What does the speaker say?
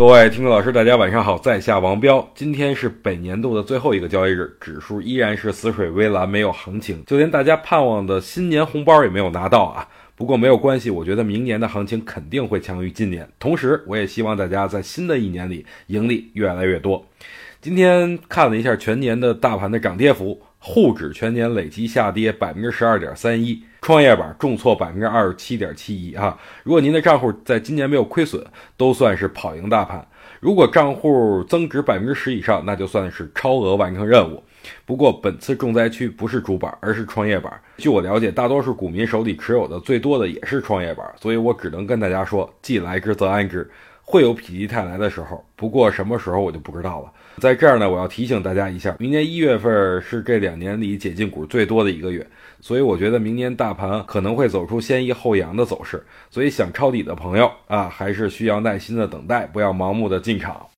各位听众老师，大家晚上好，在下王彪。今天是本年度的最后一个交易日，指数依然是死水微澜，没有行情，就连大家盼望的新年红包也没有拿到啊。不过没有关系，我觉得明年的行情肯定会强于今年。同时，我也希望大家在新的一年里盈利越来越多。今天看了一下全年的大盘的涨跌幅。沪指全年累计下跌百分之十二点三一，创业板重挫百分之二十七点七一啊！如果您的账户在今年没有亏损，都算是跑赢大盘；如果账户增值百分之十以上，那就算是超额完成任务。不过本次重灾区不是主板，而是创业板。据我了解，大多数股民手里持有的最多的也是创业板，所以我只能跟大家说：既来之则安之。会有否极泰来的时候，不过什么时候我就不知道了。在这儿呢，我要提醒大家一下，明年一月份是这两年里解禁股最多的一个月，所以我觉得明年大盘可能会走出先抑后扬的走势。所以想抄底的朋友啊，还是需要耐心的等待，不要盲目的进场。